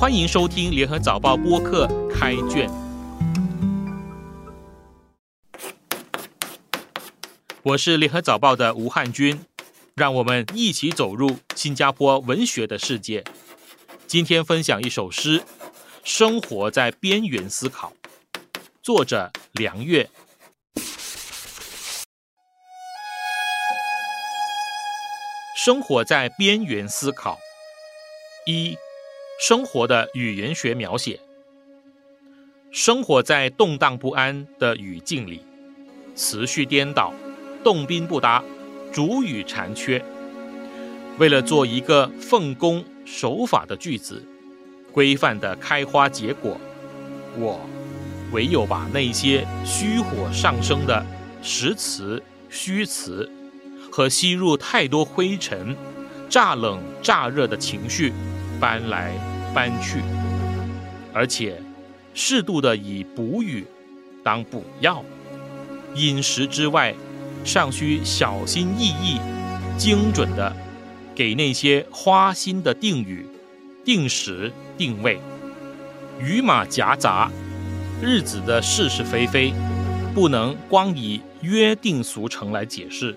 欢迎收听联合早报播客开卷。我是联合早报的吴汉军，让我们一起走入新加坡文学的世界。今天分享一首诗《生活在边缘思考》，作者梁月。生活在边缘思考。一、生活的语言学描写。生活在动荡不安的语境里，词序颠倒，动宾不搭，主语残缺。为了做一个奉公守法的句子，规范的开花结果，我唯有把那些虚火上升的实词、虚词。和吸入太多灰尘、乍冷乍热的情绪搬来搬去，而且适度的以补语当补药。饮食之外，尚需小心翼翼、精准的给那些花心的定语定时定位。语马夹杂，日子的是是非非，不能光以约定俗成来解释。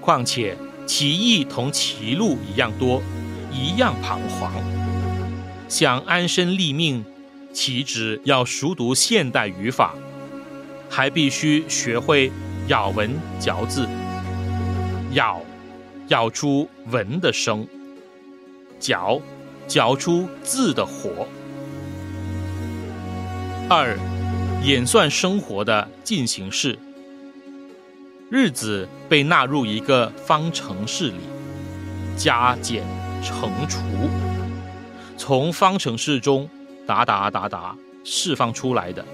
况且，歧义同歧路一样多，一样彷徨。想安身立命，岂止要熟读现代语法，还必须学会咬文嚼字。咬，咬出文的声；嚼，嚼出字的活。二，演算生活的进行式。日子被纳入一个方程式里，加减乘除，从方程式中答答答答释放出来的。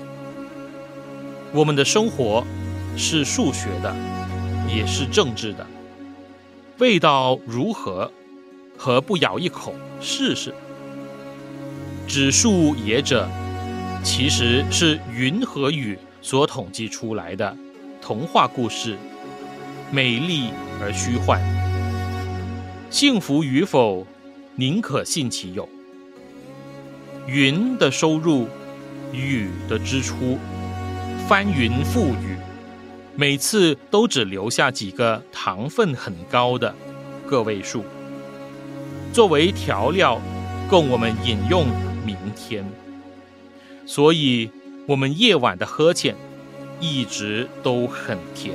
我们的生活是数学的，也是政治的。味道如何？何不咬一口试试？指数也者，其实是云和雨所统计出来的。童话故事，美丽而虚幻。幸福与否，宁可信其有。云的收入，雨的支出，翻云覆雨，每次都只留下几个糖分很高的个位数，作为调料，供我们饮用明天。所以，我们夜晚的呵欠。一直都很甜。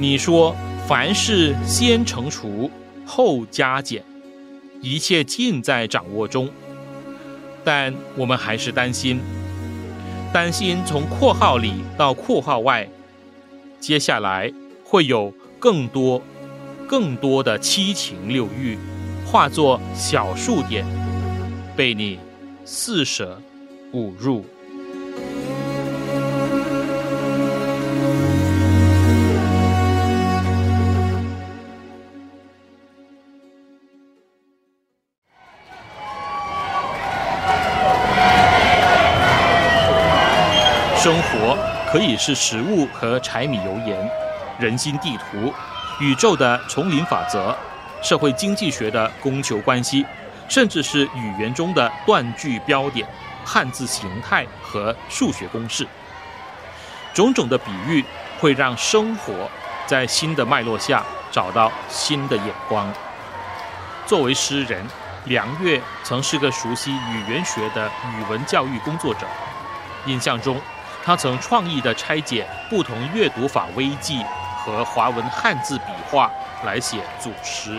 你说凡事先乘除后加减，一切尽在掌握中。但我们还是担心，担心从括号里到括号外，接下来会有更多、更多的七情六欲化作小数点，被你四舍五入。可以是食物和柴米油盐，人心地图，宇宙的丛林法则，社会经济学的供求关系，甚至是语言中的断句标点、汉字形态和数学公式。种种的比喻会让生活在新的脉络下找到新的眼光。作为诗人，梁月曾是个熟悉语言学的语文教育工作者，印象中。他曾创意地拆解不同阅读法微记和华文汉字笔画来写组诗。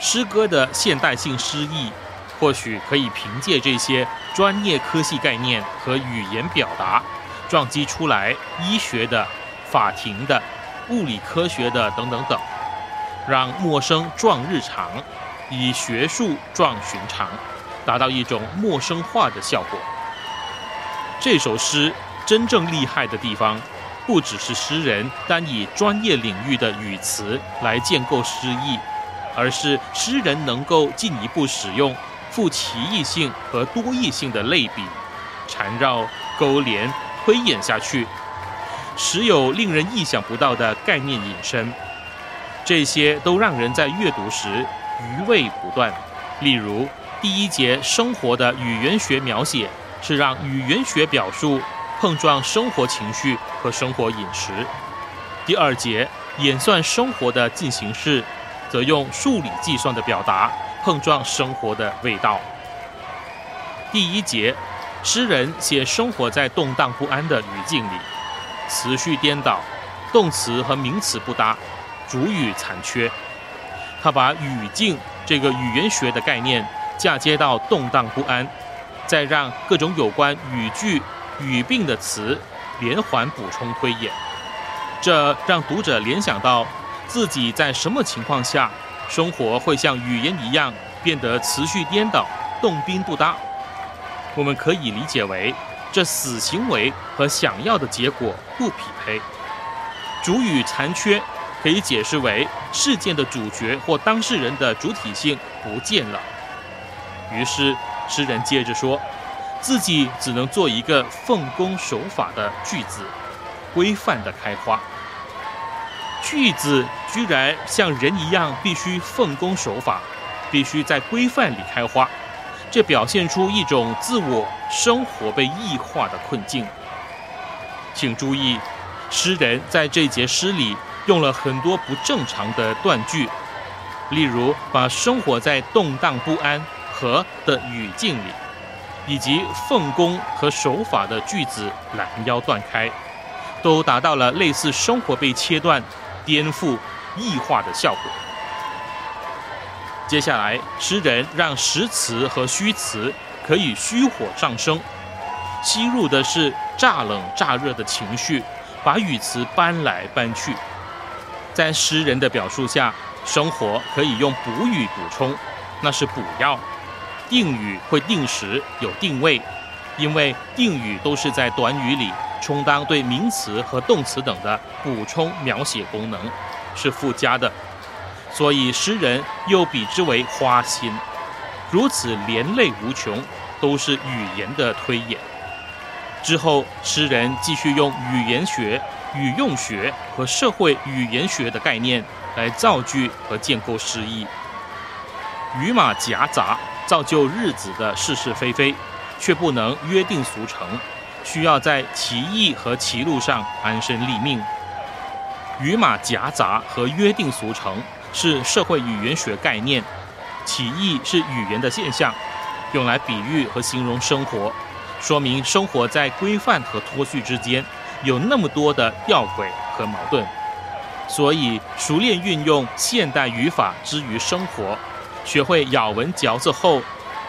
诗歌的现代性诗意，或许可以凭借这些专业科系概念和语言表达，撞击出来医学的、法庭的、物理科学的等等等，让陌生撞日常，以学术撞寻常，达到一种陌生化的效果。这首诗。真正厉害的地方，不只是诗人单以专业领域的语词来建构诗意，而是诗人能够进一步使用富奇异性和多义性的类比，缠绕、勾连、推演下去，时有令人意想不到的概念引申。这些都让人在阅读时余味不断。例如，第一节生活的语言学描写是让语言学表述碰撞生活情绪和生活饮食；第二节演算生活的进行式，则用数理计算的表达碰撞生活的味道。第一节，诗人写生活在动荡不安的语境里，词序颠倒，动词和名词不搭，主语残缺。他把语境这个语言学的概念。嫁接到动荡不安，再让各种有关语句、语病的词连环补充推演，这让读者联想到自己在什么情况下生活会像语言一样变得词序颠倒、动宾不搭。我们可以理解为，这死行为和想要的结果不匹配。主语残缺，可以解释为事件的主角或当事人的主体性不见了。于是，诗人接着说，自己只能做一个奉公守法的句子，规范的开花。句子居然像人一样，必须奉公守法，必须在规范里开花，这表现出一种自我生活被异化的困境。请注意，诗人在这节诗里用了很多不正常的断句，例如把生活在动荡不安。和的语境里，以及奉公和守法的句子拦腰断开，都达到了类似生活被切断、颠覆、异化的效果。接下来，诗人让实词和虚词可以虚火上升，吸入的是乍冷乍热的情绪，把语词搬来搬去。在诗人的表述下，生活可以用补语补充，那是补药。定语会定时有定位，因为定语都是在短语里充当对名词和动词等的补充描写功能，是附加的，所以诗人又比之为花心。如此连累无穷，都是语言的推演。之后，诗人继续用语言学、语用学和社会语言学的概念来造句和建构诗意，语码夹杂。造就日子的是是非非，却不能约定俗成，需要在其意和歧路上安身立命。语码夹杂和约定俗成是社会语言学概念，其意是语言的现象，用来比喻和形容生活，说明生活在规范和脱序之间，有那么多的吊诡和矛盾。所以，熟练运用现代语法之于生活。学会咬文嚼字后，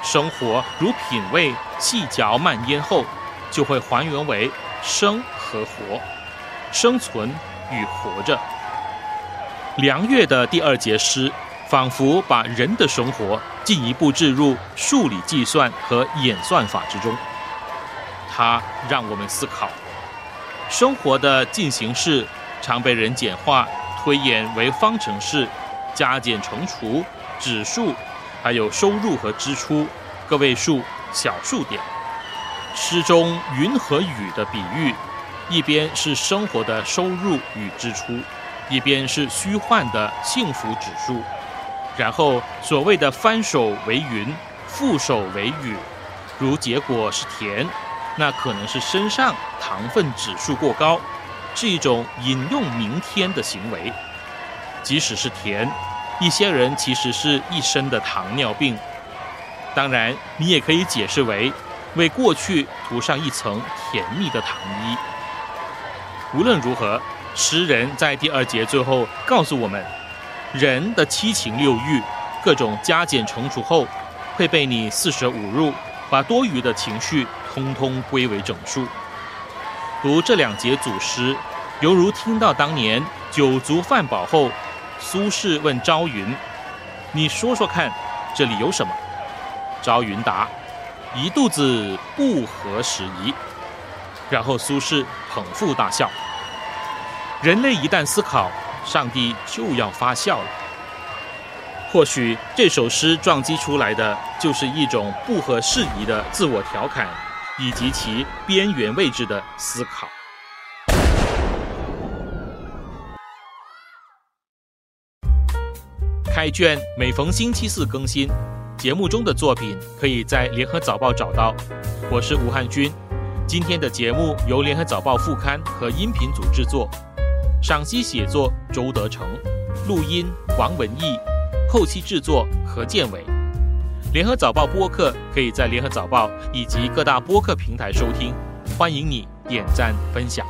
生活如品味细嚼慢咽后，就会还原为生和活，生存与活着。梁月的第二节诗，仿佛把人的生活进一步置入数理计算和演算法之中。它让我们思考：生活的进行式常被人简化推演为方程式，加减乘除。指数，还有收入和支出，个位数、小数点。诗中云和雨的比喻，一边是生活的收入与支出，一边是虚幻的幸福指数。然后所谓的翻手为云，覆手为雨，如结果是甜，那可能是身上糖分指数过高，是一种引用明天的行为。即使是甜。一些人其实是一身的糖尿病，当然，你也可以解释为为过去涂上一层甜蜜的糖衣。无论如何，诗人在第二节最后告诉我们，人的七情六欲，各种加减乘除后，会被你四舍五入，把多余的情绪通通归为整数。读这两节组诗，犹如听到当年酒足饭饱后。苏轼问朝云：“你说说看，这里有什么？”朝云答：“一肚子不合时宜。”然后苏轼捧腹大笑。人类一旦思考，上帝就要发笑了。或许这首诗撞击出来的，就是一种不合时宜的自我调侃，以及其边缘位置的思考。开卷每逢星期四更新，节目中的作品可以在联合早报找到。我是吴汉军。今天的节目由联合早报副刊和音频组制作，赏析写作周德成，录音王文义，后期制作何建伟。联合早报播客可以在联合早报以及各大播客平台收听，欢迎你点赞分享。